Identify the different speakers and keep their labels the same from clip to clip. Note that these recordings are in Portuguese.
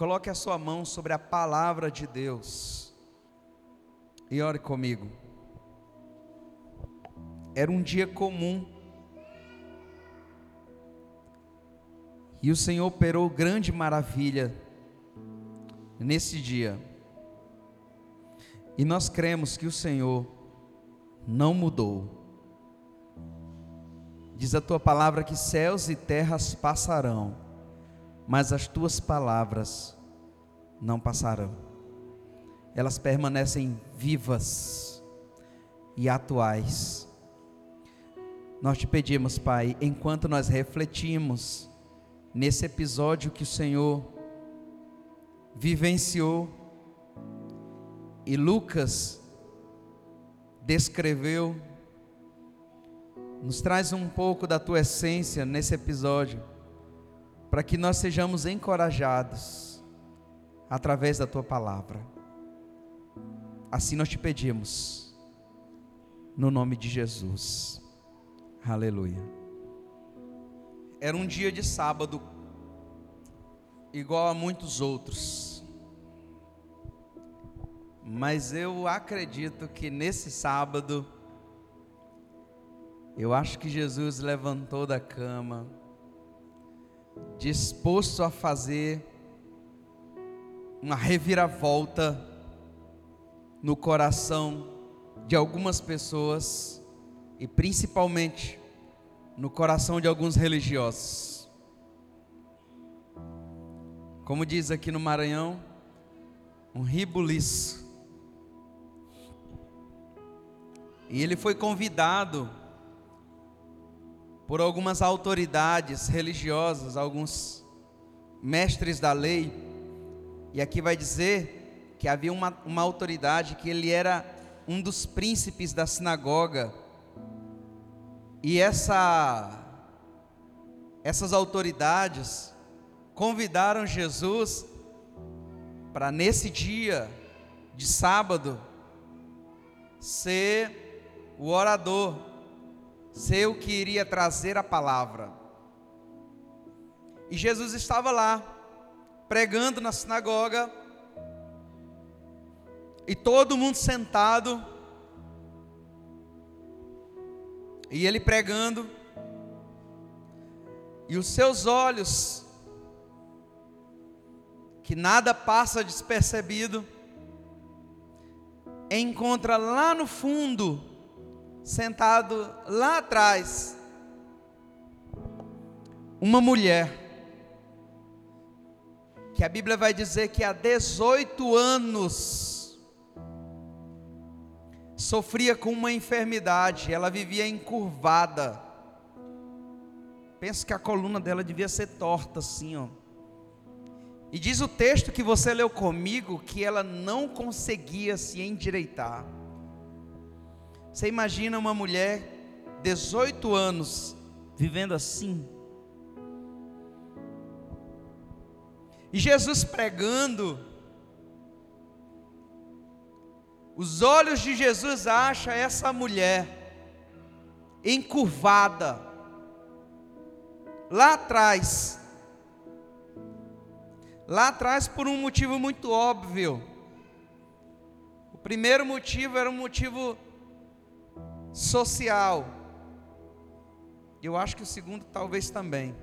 Speaker 1: coloque a sua mão sobre a palavra de Deus e ore comigo. Era um dia comum. E o Senhor operou grande maravilha nesse dia. E nós cremos que o Senhor não mudou. Diz a tua palavra que céus e terras passarão, mas as tuas palavras não passarão. Elas permanecem vivas e atuais. Nós te pedimos, Pai, enquanto nós refletimos nesse episódio que o Senhor vivenciou e Lucas descreveu, nos traz um pouco da tua essência nesse episódio, para que nós sejamos encorajados através da tua palavra. Assim nós te pedimos, no nome de Jesus. Aleluia. Era um dia de sábado, igual a muitos outros. Mas eu acredito que nesse sábado, eu acho que Jesus levantou da cama, disposto a fazer uma reviravolta no coração de algumas pessoas e principalmente no coração de alguns religiosos. Como diz aqui no Maranhão, um ribuliço. E ele foi convidado por algumas autoridades religiosas, alguns mestres da lei, e aqui vai dizer que havia uma, uma autoridade que ele era um dos príncipes da sinagoga, e essa, essas autoridades convidaram Jesus para nesse dia de sábado ser o orador, ser o que iria trazer a palavra. E Jesus estava lá, pregando na sinagoga, e todo mundo sentado, e ele pregando, e os seus olhos, que nada passa despercebido, encontra lá no fundo sentado lá atrás, uma mulher, que a Bíblia vai dizer que há 18 anos sofria com uma enfermidade, ela vivia encurvada. Penso que a coluna dela devia ser torta assim, ó. E diz o texto que você leu comigo que ela não conseguia se endireitar. Você imagina uma mulher, 18 anos, vivendo assim? E Jesus pregando, os olhos de Jesus acham essa mulher encurvada, lá atrás, lá atrás por um motivo muito óbvio. O primeiro motivo era um motivo social. Eu acho que o segundo talvez também.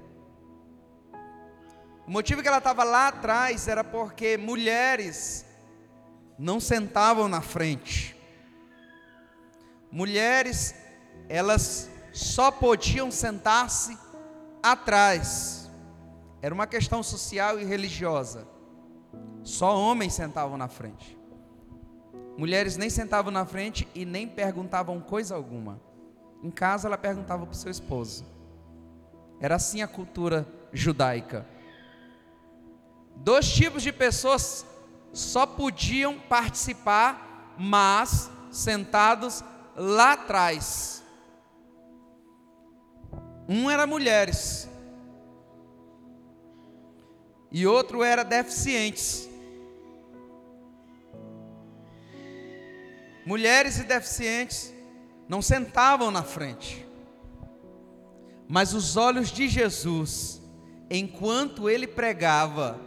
Speaker 1: O motivo que ela estava lá atrás era porque mulheres não sentavam na frente. Mulheres, elas só podiam sentar-se atrás. Era uma questão social e religiosa. Só homens sentavam na frente. Mulheres nem sentavam na frente e nem perguntavam coisa alguma. Em casa ela perguntava para o seu esposo. Era assim a cultura judaica. Dois tipos de pessoas só podiam participar, mas sentados lá atrás. Um era mulheres e outro era deficientes. Mulheres e deficientes não sentavam na frente, mas os olhos de Jesus, enquanto ele pregava,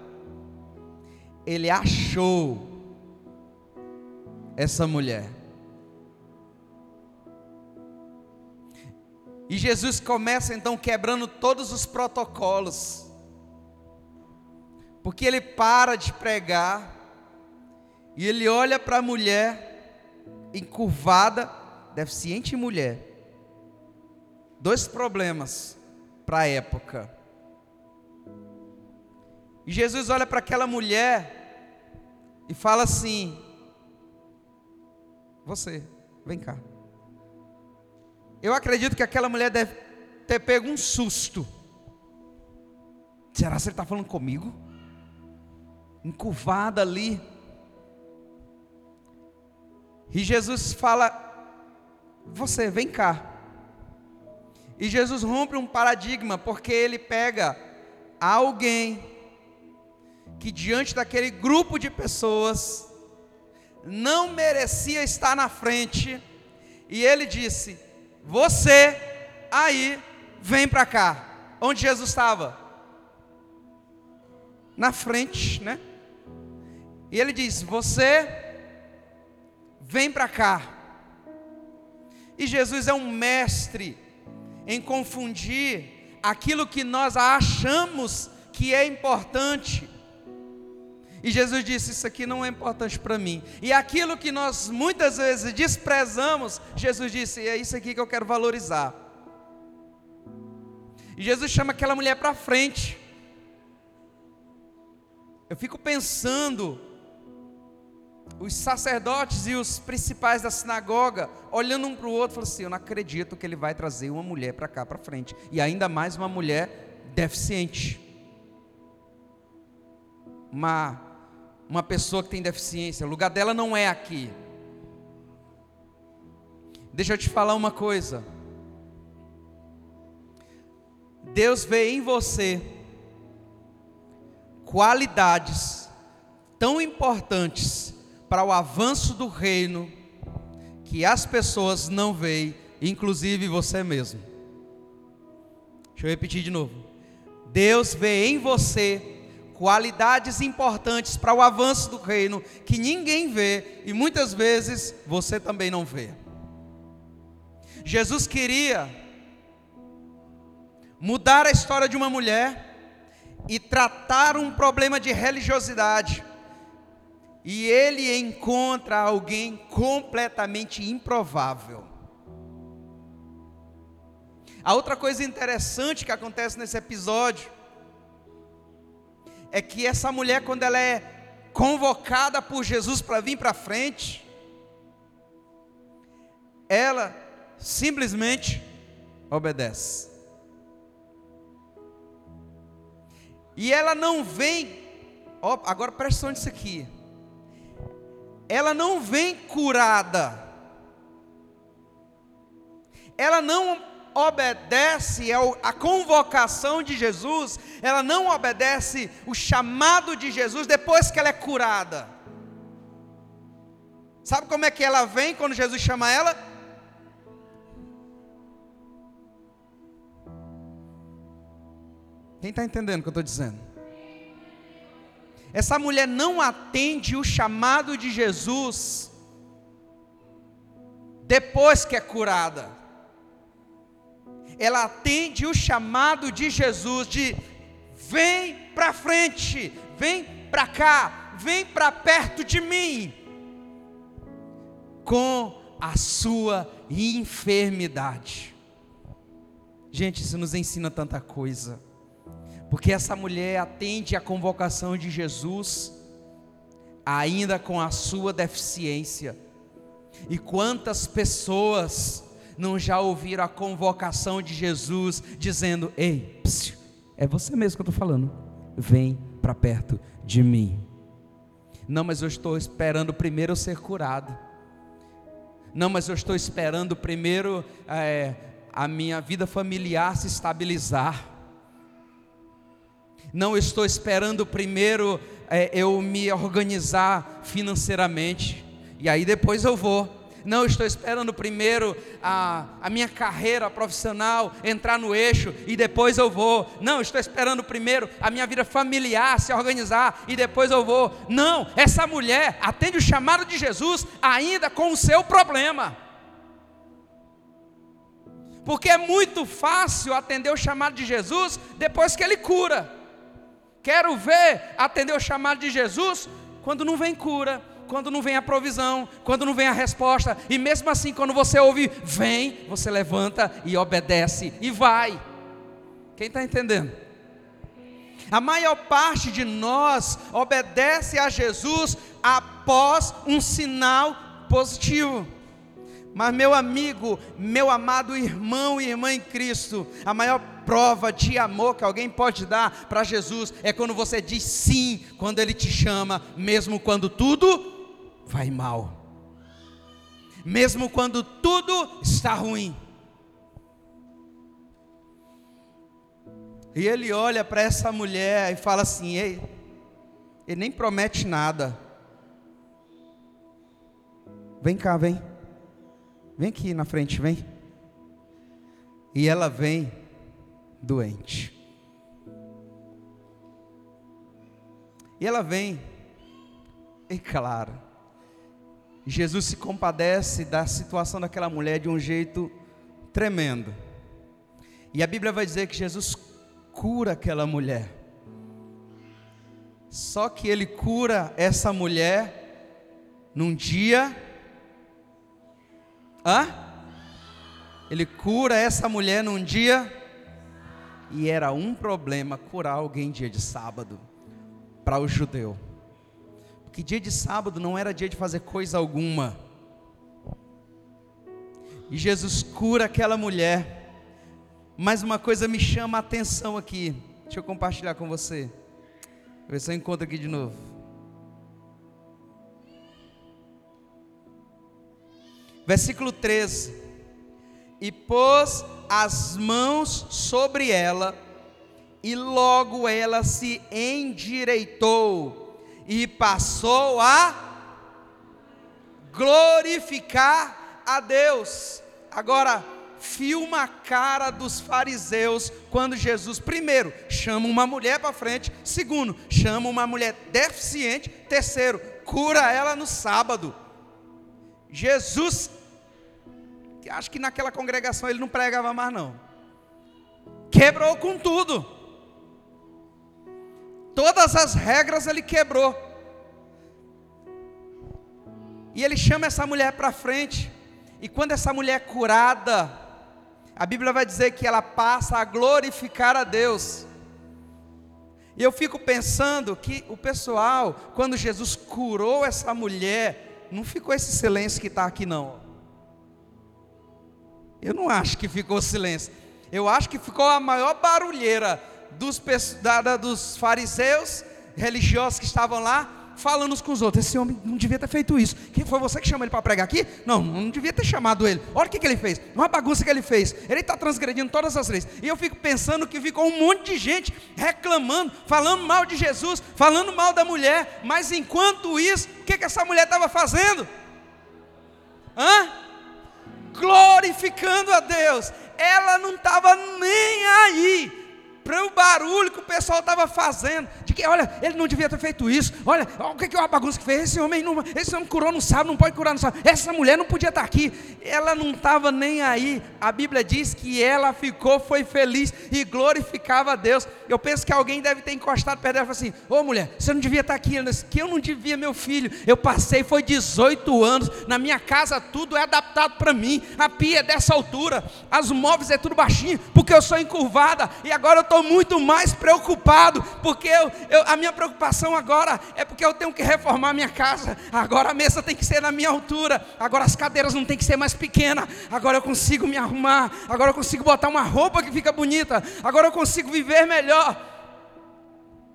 Speaker 1: ele achou essa mulher. E Jesus começa então quebrando todos os protocolos. Porque ele para de pregar e ele olha para a mulher encurvada, deficiente mulher. Dois problemas para a época. E Jesus olha para aquela mulher e fala assim: Você, vem cá. Eu acredito que aquela mulher deve ter pego um susto. Será que ele está falando comigo? Encurvada ali. E Jesus fala: Você, vem cá. E Jesus rompe um paradigma, porque ele pega alguém que, diante daquele grupo de pessoas, não merecia estar na frente, e ele disse: você aí vem para cá. Onde Jesus estava? Na frente, né? E ele diz: Você vem para cá. E Jesus é um mestre em confundir aquilo que nós achamos que é importante e Jesus disse: Isso aqui não é importante para mim. E aquilo que nós muitas vezes desprezamos, Jesus disse: É isso aqui que eu quero valorizar. E Jesus chama aquela mulher para frente. Eu fico pensando, os sacerdotes e os principais da sinagoga, olhando um para o outro, falando assim: Eu não acredito que ele vai trazer uma mulher para cá, para frente. E ainda mais uma mulher deficiente. Uma uma pessoa que tem deficiência, o lugar dela não é aqui. Deixa eu te falar uma coisa. Deus vê em você qualidades tão importantes para o avanço do reino que as pessoas não veem, inclusive você mesmo. Deixa eu repetir de novo. Deus vê em você qualidades importantes para o avanço do reino que ninguém vê e muitas vezes você também não vê. Jesus queria mudar a história de uma mulher e tratar um problema de religiosidade. E ele encontra alguém completamente improvável. A outra coisa interessante que acontece nesse episódio é que essa mulher, quando ela é convocada por Jesus para vir para frente, ela simplesmente obedece. E ela não vem, ó, agora presta atenção nisso aqui. Ela não vem curada. Ela não obedece à convocação de Jesus, ela não obedece o chamado de Jesus depois que ela é curada. Sabe como é que ela vem quando Jesus chama ela? Quem está entendendo o que eu estou dizendo? Essa mulher não atende o chamado de Jesus depois que é curada ela atende o chamado de Jesus de vem para frente, vem para cá, vem para perto de mim, com a sua enfermidade. Gente, isso nos ensina tanta coisa, porque essa mulher atende a convocação de Jesus, ainda com a sua deficiência, e quantas pessoas não já ouviram a convocação de Jesus dizendo: Ei, psiu, é você mesmo que eu estou falando, vem para perto de mim. Não, mas eu estou esperando primeiro ser curado. Não, mas eu estou esperando primeiro é, a minha vida familiar se estabilizar. Não estou esperando primeiro é, eu me organizar financeiramente. E aí depois eu vou. Não, estou esperando primeiro a, a minha carreira profissional entrar no eixo e depois eu vou. Não, estou esperando primeiro a minha vida familiar se organizar e depois eu vou. Não, essa mulher atende o chamado de Jesus ainda com o seu problema. Porque é muito fácil atender o chamado de Jesus depois que ele cura. Quero ver atender o chamado de Jesus quando não vem cura, quando não vem a provisão, quando não vem a resposta, e mesmo assim, quando você ouve, vem, você levanta e obedece e vai. Quem está entendendo? A maior parte de nós obedece a Jesus após um sinal positivo. Mas, meu amigo, meu amado irmão e irmã em Cristo, a maior prova de amor que alguém pode dar para Jesus é quando você diz sim, quando Ele te chama, mesmo quando tudo vai mal, mesmo quando tudo está ruim. E ele olha para essa mulher e fala assim: Ei, ele nem promete nada. Vem cá, vem. Vem aqui na frente, vem. E ela vem doente. E ela vem, e claro, Jesus se compadece da situação daquela mulher de um jeito tremendo. E a Bíblia vai dizer que Jesus cura aquela mulher. Só que ele cura essa mulher num dia. Hã? Ele cura essa mulher num dia. E era um problema curar alguém dia de sábado para o judeu que dia de sábado não era dia de fazer coisa alguma. E Jesus cura aquela mulher. Mas uma coisa me chama a atenção aqui. Deixa eu compartilhar com você. Ver se eu encontro aqui de novo. Versículo 13. E pôs as mãos sobre ela, e logo ela se endireitou e passou a glorificar a Deus. Agora, filma a cara dos fariseus quando Jesus, primeiro, chama uma mulher para frente, segundo, chama uma mulher deficiente, terceiro, cura ela no sábado. Jesus, acho que naquela congregação ele não pregava mais não, quebrou com tudo. Todas as regras ele quebrou. E ele chama essa mulher para frente. E quando essa mulher é curada, a Bíblia vai dizer que ela passa a glorificar a Deus. E eu fico pensando que o pessoal, quando Jesus curou essa mulher, não ficou esse silêncio que está aqui, não. Eu não acho que ficou silêncio. Eu acho que ficou a maior barulheira dos, da, dos fariseus religiosos que estavam lá, falando uns com os outros. Esse homem não devia ter feito isso. Quem foi você que chamou ele para pregar aqui? Não, não devia ter chamado ele. Olha o que, que ele fez. Uma bagunça que ele fez. Ele está transgredindo todas as leis. E eu fico pensando que ficou um monte de gente reclamando, falando mal de Jesus, falando mal da mulher. Mas enquanto isso, o que, que essa mulher estava fazendo? Hã? Glorificando a Deus. Ela não estava nem aí para o barulho que o pessoal estava fazendo, de que, olha, ele não devia ter feito isso, olha, olha o que, é uma bagunça que fez, esse homem não, esse homem curou no sábado, não pode curar no sábado, essa mulher não podia estar aqui, ela não estava nem aí, a Bíblia diz que ela ficou, foi feliz e glorificava a Deus, eu penso que alguém deve ter encostado perto dela e falou assim, ô mulher, você não devia estar aqui, ela disse, que eu não devia meu filho, eu passei, foi 18 anos, na minha casa tudo é adaptado para mim, a pia é dessa altura, as móveis é tudo baixinho, porque eu sou encurvada, e agora eu estou muito mais preocupado, porque eu, eu, a minha preocupação agora é porque eu tenho que reformar minha casa. Agora a mesa tem que ser na minha altura, agora as cadeiras não tem que ser mais pequenas. Agora eu consigo me arrumar, agora eu consigo botar uma roupa que fica bonita, agora eu consigo viver melhor.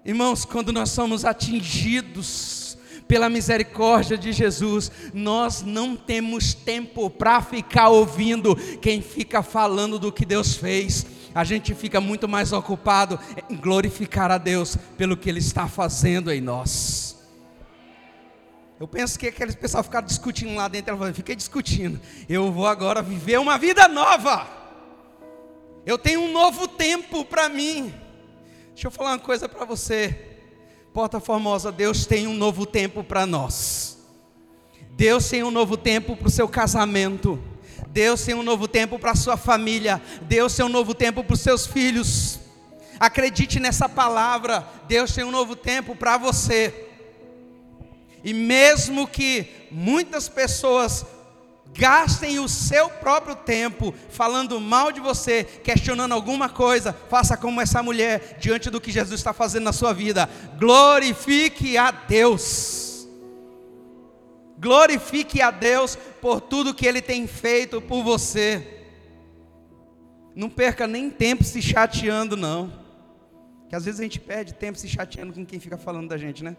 Speaker 1: Irmãos, quando nós somos atingidos pela misericórdia de Jesus, nós não temos tempo para ficar ouvindo quem fica falando do que Deus fez a gente fica muito mais ocupado em glorificar a Deus pelo que Ele está fazendo em nós. Eu penso que aqueles pessoal ficaram discutindo lá dentro. Falou: fiquei discutindo. Eu vou agora viver uma vida nova. Eu tenho um novo tempo para mim. Deixa eu falar uma coisa para você. Porta Formosa, Deus tem um novo tempo para nós. Deus tem um novo tempo para o seu casamento. Deus tem um novo tempo para a sua família. Deus tem um novo tempo para os seus filhos. Acredite nessa palavra. Deus tem um novo tempo para você. E mesmo que muitas pessoas gastem o seu próprio tempo falando mal de você, questionando alguma coisa, faça como essa mulher diante do que Jesus está fazendo na sua vida. Glorifique a Deus. Glorifique a Deus por tudo que Ele tem feito por você. Não perca nem tempo se chateando, não. Que às vezes a gente perde tempo se chateando com quem fica falando da gente, né?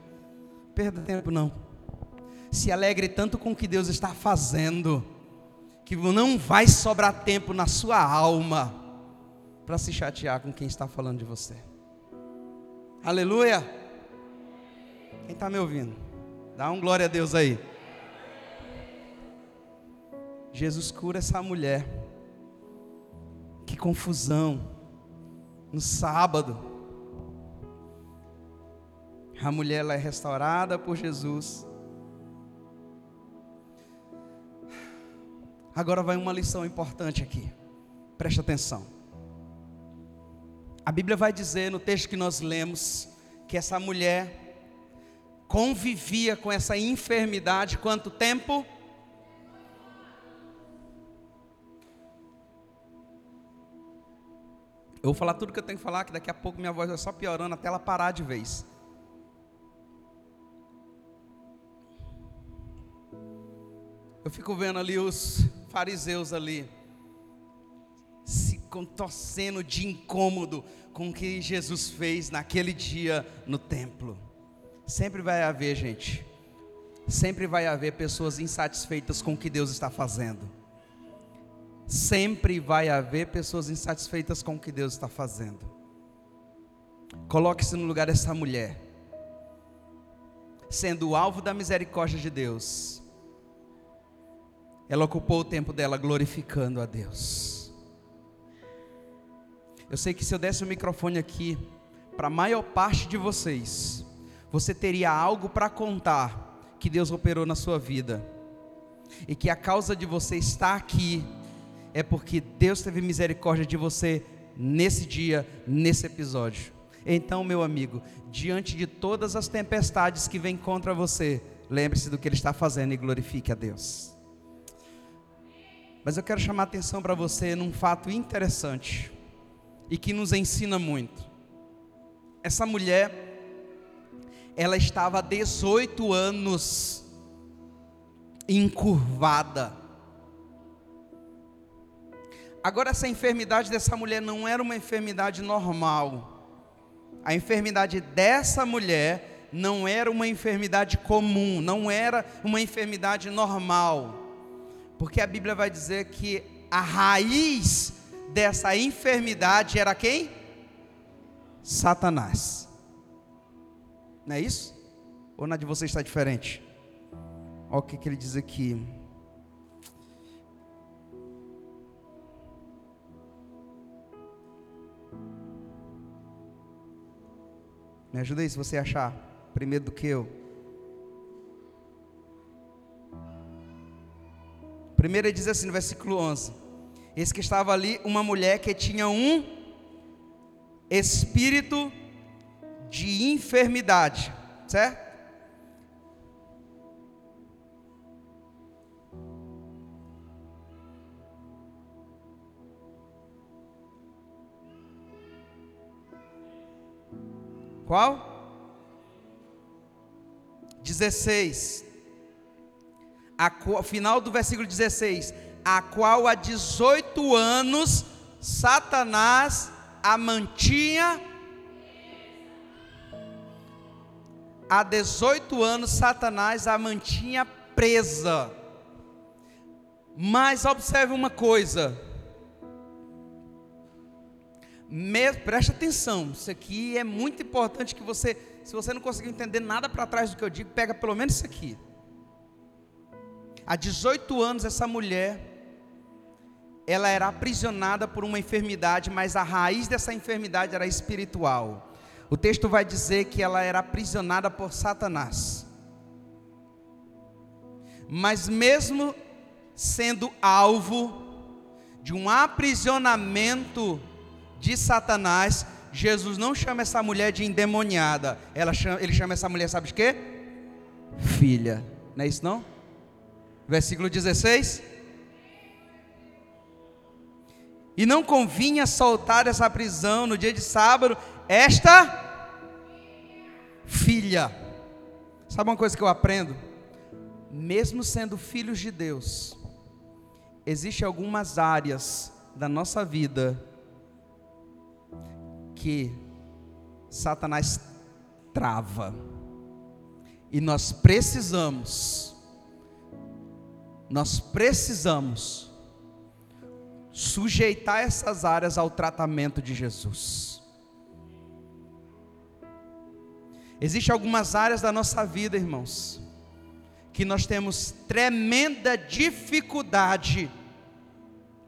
Speaker 1: perda tempo não. Se alegre tanto com o que Deus está fazendo, que não vai sobrar tempo na sua alma para se chatear com quem está falando de você. Aleluia! Quem está me ouvindo? Dá um glória a Deus aí. Jesus cura essa mulher. Que confusão. No sábado a mulher ela é restaurada por Jesus. Agora vai uma lição importante aqui. Preste atenção. A Bíblia vai dizer no texto que nós lemos que essa mulher convivia com essa enfermidade quanto tempo? Eu vou falar tudo que eu tenho que falar, que daqui a pouco minha voz vai só piorando até ela parar de vez. Eu fico vendo ali os fariseus ali se contorcendo de incômodo com o que Jesus fez naquele dia no templo. Sempre vai haver, gente. Sempre vai haver pessoas insatisfeitas com o que Deus está fazendo. Sempre vai haver pessoas insatisfeitas com o que Deus está fazendo. Coloque-se no lugar dessa mulher, sendo o alvo da misericórdia de Deus ela ocupou o tempo dela glorificando a Deus. Eu sei que se eu desse o microfone aqui para a maior parte de vocês, você teria algo para contar que Deus operou na sua vida. E que a causa de você estar aqui é porque Deus teve misericórdia de você nesse dia, nesse episódio. Então, meu amigo, diante de todas as tempestades que vêm contra você, lembre-se do que Ele está fazendo e glorifique a Deus. Mas eu quero chamar a atenção para você num fato interessante e que nos ensina muito. Essa mulher, ela estava há 18 anos encurvada. Agora, essa enfermidade dessa mulher não era uma enfermidade normal. A enfermidade dessa mulher não era uma enfermidade comum, não era uma enfermidade normal. Porque a Bíblia vai dizer que a raiz dessa enfermidade era quem? Satanás. Não é isso? Ou na de você está diferente? Olha o que, que ele diz aqui. Me ajuda aí se você achar primeiro do que eu. Primeiro ele diz assim no versículo 11: Esse que estava ali, uma mulher que tinha um espírito de enfermidade, certo? Qual? 16 a, final do versículo 16, a qual há 18 anos Satanás a mantinha. Há 18 anos Satanás a mantinha presa. Mas observe uma coisa. Preste atenção, isso aqui é muito importante que você, se você não conseguir entender nada para trás do que eu digo, pega pelo menos isso aqui. Há 18 anos essa mulher ela era aprisionada por uma enfermidade, mas a raiz dessa enfermidade era espiritual. O texto vai dizer que ela era aprisionada por Satanás. Mas mesmo sendo alvo de um aprisionamento de Satanás, Jesus não chama essa mulher de endemoniada. Chama, ele chama essa mulher, sabe de quê? Filha. Não é isso não? Versículo 16. E não convinha soltar essa prisão no dia de sábado, esta filha. Sabe uma coisa que eu aprendo? Mesmo sendo filhos de Deus, existem algumas áreas da nossa vida que Satanás trava. E nós precisamos, nós precisamos sujeitar essas áreas ao tratamento de Jesus. Existem algumas áreas da nossa vida, irmãos, que nós temos tremenda dificuldade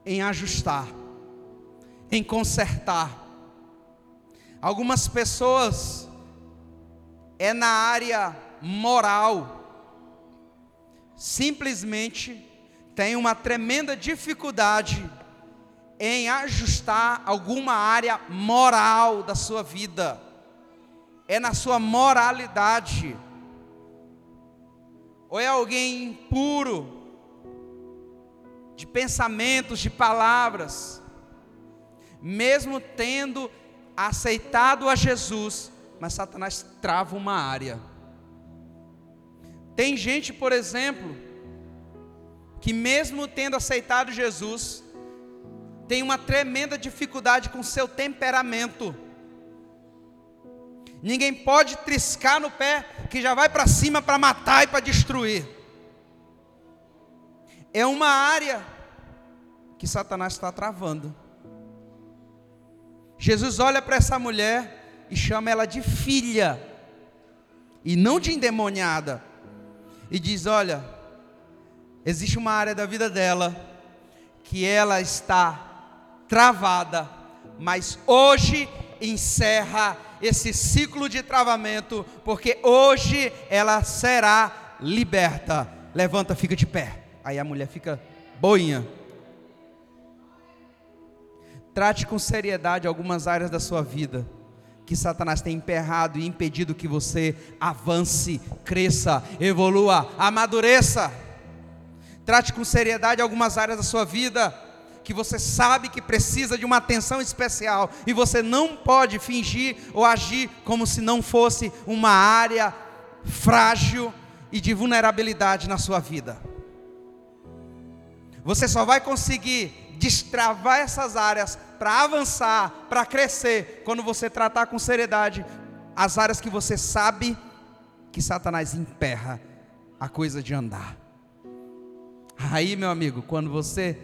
Speaker 1: em ajustar, em consertar. Algumas pessoas é na área moral, simplesmente tem uma tremenda dificuldade em ajustar alguma área moral da sua vida, é na sua moralidade, ou é alguém impuro, de pensamentos, de palavras, mesmo tendo aceitado a Jesus, mas Satanás trava uma área. Tem gente, por exemplo, que mesmo tendo aceitado Jesus, tem uma tremenda dificuldade com seu temperamento. Ninguém pode triscar no pé que já vai para cima para matar e para destruir. É uma área que Satanás está travando. Jesus olha para essa mulher e chama ela de filha, e não de endemoniada, e diz: Olha, existe uma área da vida dela que ela está travada, mas hoje encerra esse ciclo de travamento, porque hoje ela será liberta. Levanta, fica de pé. Aí a mulher fica boinha. Trate com seriedade algumas áreas da sua vida que Satanás tem emperrado e impedido que você avance, cresça, evolua, amadureça. Trate com seriedade algumas áreas da sua vida que você sabe que precisa de uma atenção especial e você não pode fingir ou agir como se não fosse uma área frágil e de vulnerabilidade na sua vida. Você só vai conseguir destravar essas áreas para avançar, para crescer, quando você tratar com seriedade as áreas que você sabe que Satanás emperra a coisa de andar. Aí, meu amigo, quando você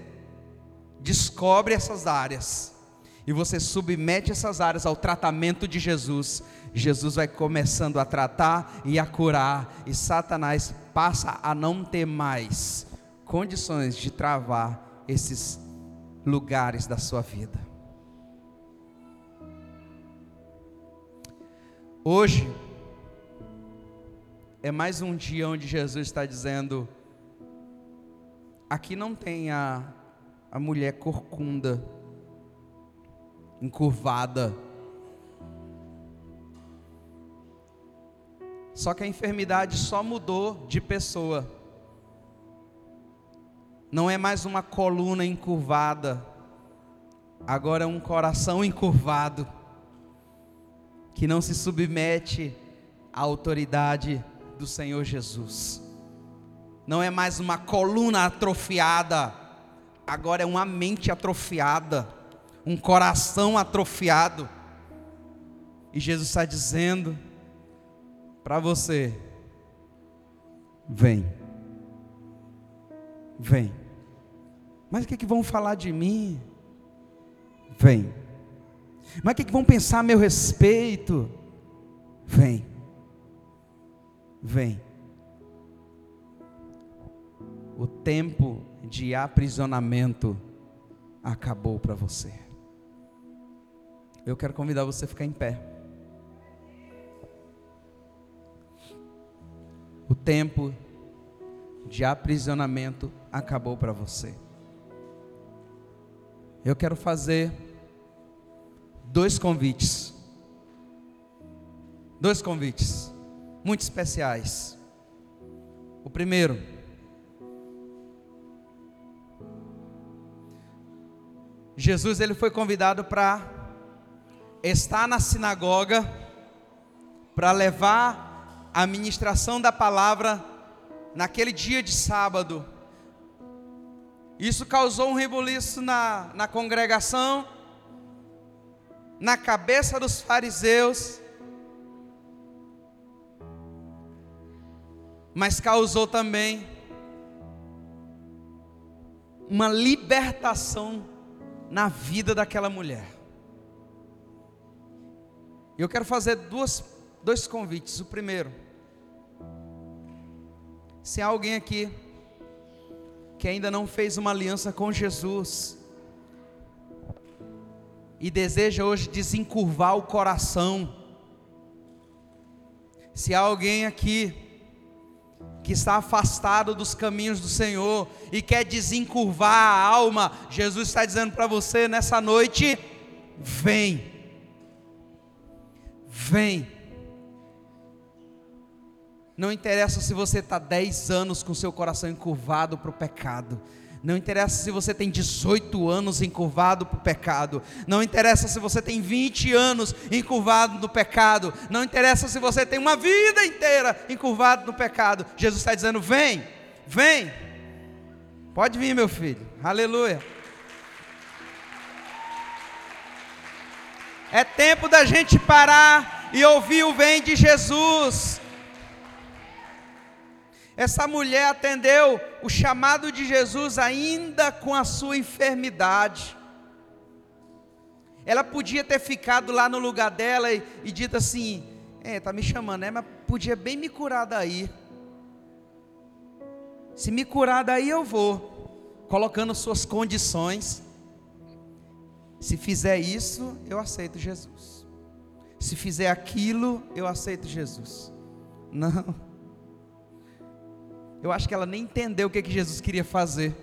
Speaker 1: descobre essas áreas e você submete essas áreas ao tratamento de Jesus, Jesus vai começando a tratar e a curar, e Satanás passa a não ter mais condições de travar esses lugares da sua vida. Hoje é mais um dia onde Jesus está dizendo: aqui não tem a a mulher corcunda, encurvada. Só que a enfermidade só mudou de pessoa. Não é mais uma coluna encurvada, agora é um coração encurvado, que não se submete à autoridade do Senhor Jesus. Não é mais uma coluna atrofiada, agora é uma mente atrofiada, um coração atrofiado. E Jesus está dizendo para você: vem, vem. Mas o que, que vão falar de mim? Vem. Mas o que, que vão pensar a meu respeito? Vem. Vem. o tempo de aprisionamento acabou para você. Eu quero convidar você a ficar em pé. O tempo de aprisionamento acabou para você. Eu quero fazer dois convites. Dois convites muito especiais. O primeiro, Jesus ele foi convidado para estar na sinagoga para levar a ministração da palavra naquele dia de sábado. Isso causou um rebuliço na, na congregação, na cabeça dos fariseus, mas causou também uma libertação na vida daquela mulher. Eu quero fazer duas, dois convites. O primeiro, se há alguém aqui que ainda não fez uma aliança com Jesus e deseja hoje desencurvar o coração, se há alguém aqui que está afastado dos caminhos do Senhor e quer desencurvar a alma, Jesus está dizendo para você nessa noite: vem, vem. Não interessa se você está 10 anos com seu coração encurvado para o pecado. Não interessa se você tem 18 anos encurvado para o pecado. Não interessa se você tem 20 anos encurvado no pecado. Não interessa se você tem uma vida inteira encurvado no pecado. Jesus está dizendo: vem, vem. Pode vir, meu filho. Aleluia. É tempo da gente parar e ouvir o vem de Jesus. Essa mulher atendeu o chamado de Jesus ainda com a sua enfermidade. Ela podia ter ficado lá no lugar dela e, e dito assim: É, tá me chamando, né? Mas podia bem me curar daí. Se me curar daí eu vou. Colocando suas condições. Se fizer isso, eu aceito Jesus. Se fizer aquilo, eu aceito Jesus. Não. Eu acho que ela nem entendeu o que, que Jesus queria fazer.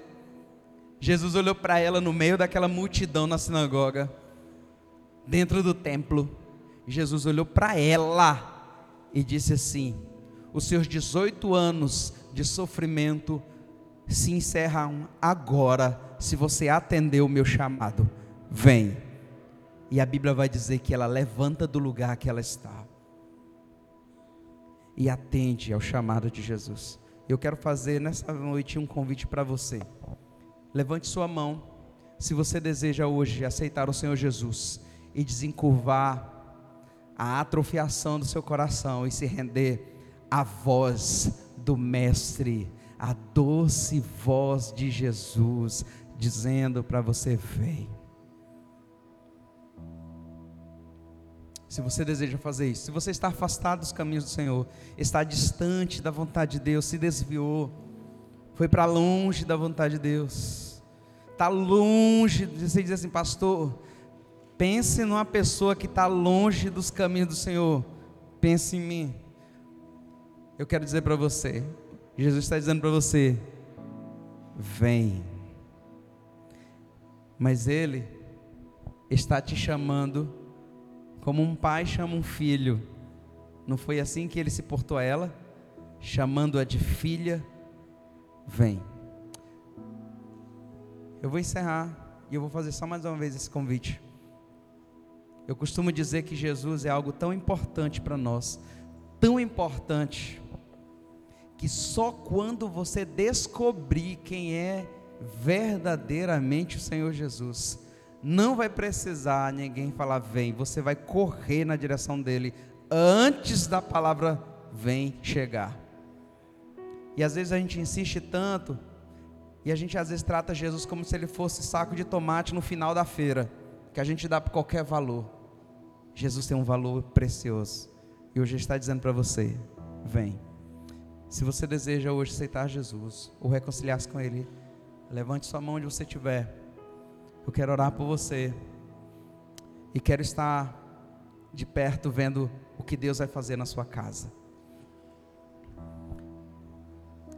Speaker 1: Jesus olhou para ela no meio daquela multidão na sinagoga, dentro do templo. Jesus olhou para ela e disse assim: Os seus 18 anos de sofrimento se encerram agora, se você atender o meu chamado. Vem. E a Bíblia vai dizer que ela levanta do lugar que ela está e atende ao chamado de Jesus. Eu quero fazer nessa noite um convite para você. Levante sua mão, se você deseja hoje aceitar o Senhor Jesus e desencurvar a atrofiação do seu coração e se render à voz do Mestre, a doce voz de Jesus, dizendo para você: vem. Se você deseja fazer isso. Se você está afastado dos caminhos do Senhor, está distante da vontade de Deus, se desviou, foi para longe da vontade de Deus, está longe, você diz assim, pastor, pense numa pessoa que está longe dos caminhos do Senhor, pense em mim. Eu quero dizer para você, Jesus está dizendo para você, vem, mas Ele está te chamando como um pai chama um filho. Não foi assim que ele se portou a ela? Chamando-a de filha, vem. Eu vou encerrar e eu vou fazer só mais uma vez esse convite. Eu costumo dizer que Jesus é algo tão importante para nós, tão importante, que só quando você descobrir quem é verdadeiramente o Senhor Jesus, não vai precisar ninguém falar vem, você vai correr na direção dele antes da palavra vem chegar. E às vezes a gente insiste tanto, e a gente às vezes trata Jesus como se ele fosse saco de tomate no final da feira, que a gente dá por qualquer valor. Jesus tem um valor precioso. E hoje está dizendo para você: vem. Se você deseja hoje aceitar Jesus ou reconciliar-se com Ele, levante sua mão onde você estiver. Eu quero orar por você e quero estar de perto vendo o que Deus vai fazer na sua casa.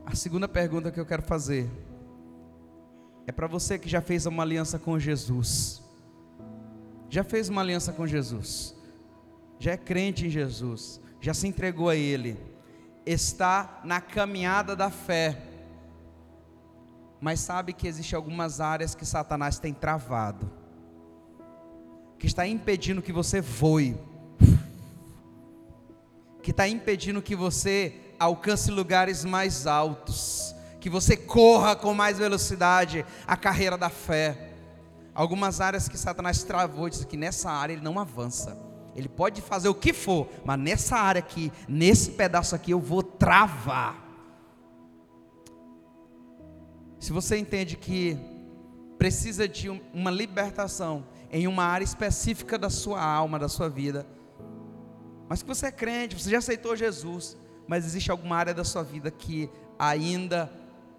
Speaker 1: A segunda pergunta que eu quero fazer é para você que já fez uma aliança com Jesus. Já fez uma aliança com Jesus. Já é crente em Jesus. Já se entregou a Ele está na caminhada da fé, mas sabe que existem algumas áreas que Satanás tem travado, que está impedindo que você voe, que está impedindo que você alcance lugares mais altos, que você corra com mais velocidade a carreira da fé. Algumas áreas que Satanás travou, diz que nessa área ele não avança. Ele pode fazer o que for, mas nessa área aqui, nesse pedaço aqui, eu vou travar. Se você entende que precisa de uma libertação em uma área específica da sua alma, da sua vida, mas que você é crente, você já aceitou Jesus, mas existe alguma área da sua vida que ainda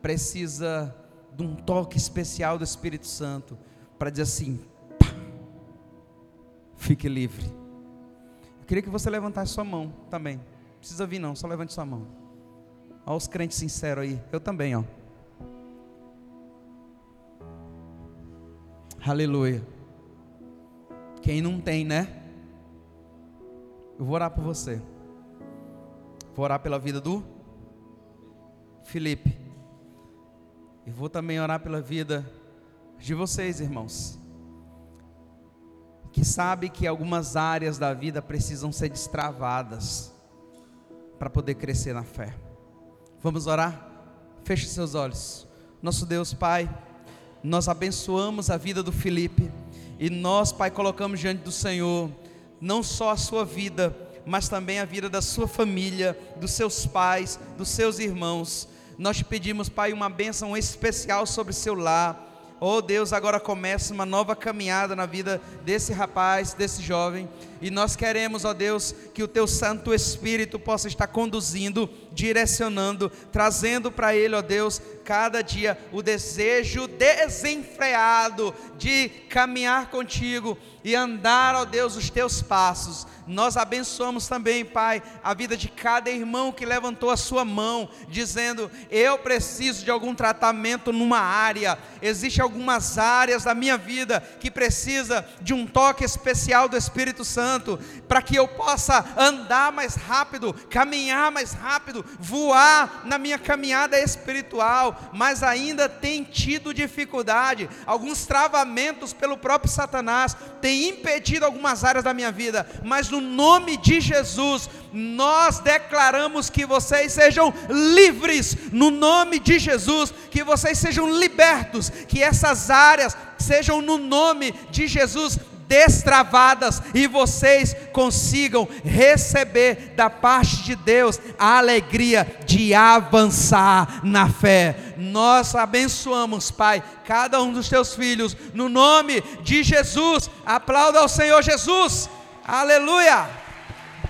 Speaker 1: precisa de um toque especial do Espírito Santo para dizer assim: pá, fique livre eu queria que você levantasse sua mão também. Não precisa vir não, só levante sua mão. Olha os crentes sinceros aí. Eu também, ó. Aleluia. Quem não tem, né? Eu vou orar por você. Vou orar pela vida do Felipe. E vou também orar pela vida de vocês, irmãos que sabe que algumas áreas da vida precisam ser destravadas para poder crescer na fé. Vamos orar? Feche seus olhos. Nosso Deus, Pai, nós abençoamos a vida do Felipe e nós, Pai, colocamos diante do Senhor não só a sua vida, mas também a vida da sua família, dos seus pais, dos seus irmãos. Nós te pedimos, Pai, uma bênção especial sobre seu lar Oh Deus, agora começa uma nova caminhada na vida desse rapaz, desse jovem. E nós queremos, ó Deus, que o teu Santo Espírito possa estar conduzindo, direcionando, trazendo para ele, ó Deus, cada dia o desejo desenfreado de caminhar contigo e andar, ó Deus, os teus passos. Nós abençoamos também, Pai, a vida de cada irmão que levantou a sua mão, dizendo: Eu preciso de algum tratamento numa área. Existem algumas áreas da minha vida que precisa de um toque especial do Espírito Santo, para que eu possa andar mais rápido, caminhar mais rápido, voar na minha caminhada espiritual, mas ainda tem tido dificuldade, alguns travamentos pelo próprio Satanás, tem impedido algumas áreas da minha vida, mas no nome de Jesus, nós declaramos que vocês sejam livres, no nome de Jesus, que vocês sejam libertos, que essas áreas sejam no nome de Jesus destravadas e vocês consigam receber da parte de Deus a alegria de avançar na fé. Nós abençoamos, Pai, cada um dos teus filhos, no nome de Jesus. Aplauda ao Senhor Jesus. Aleluia!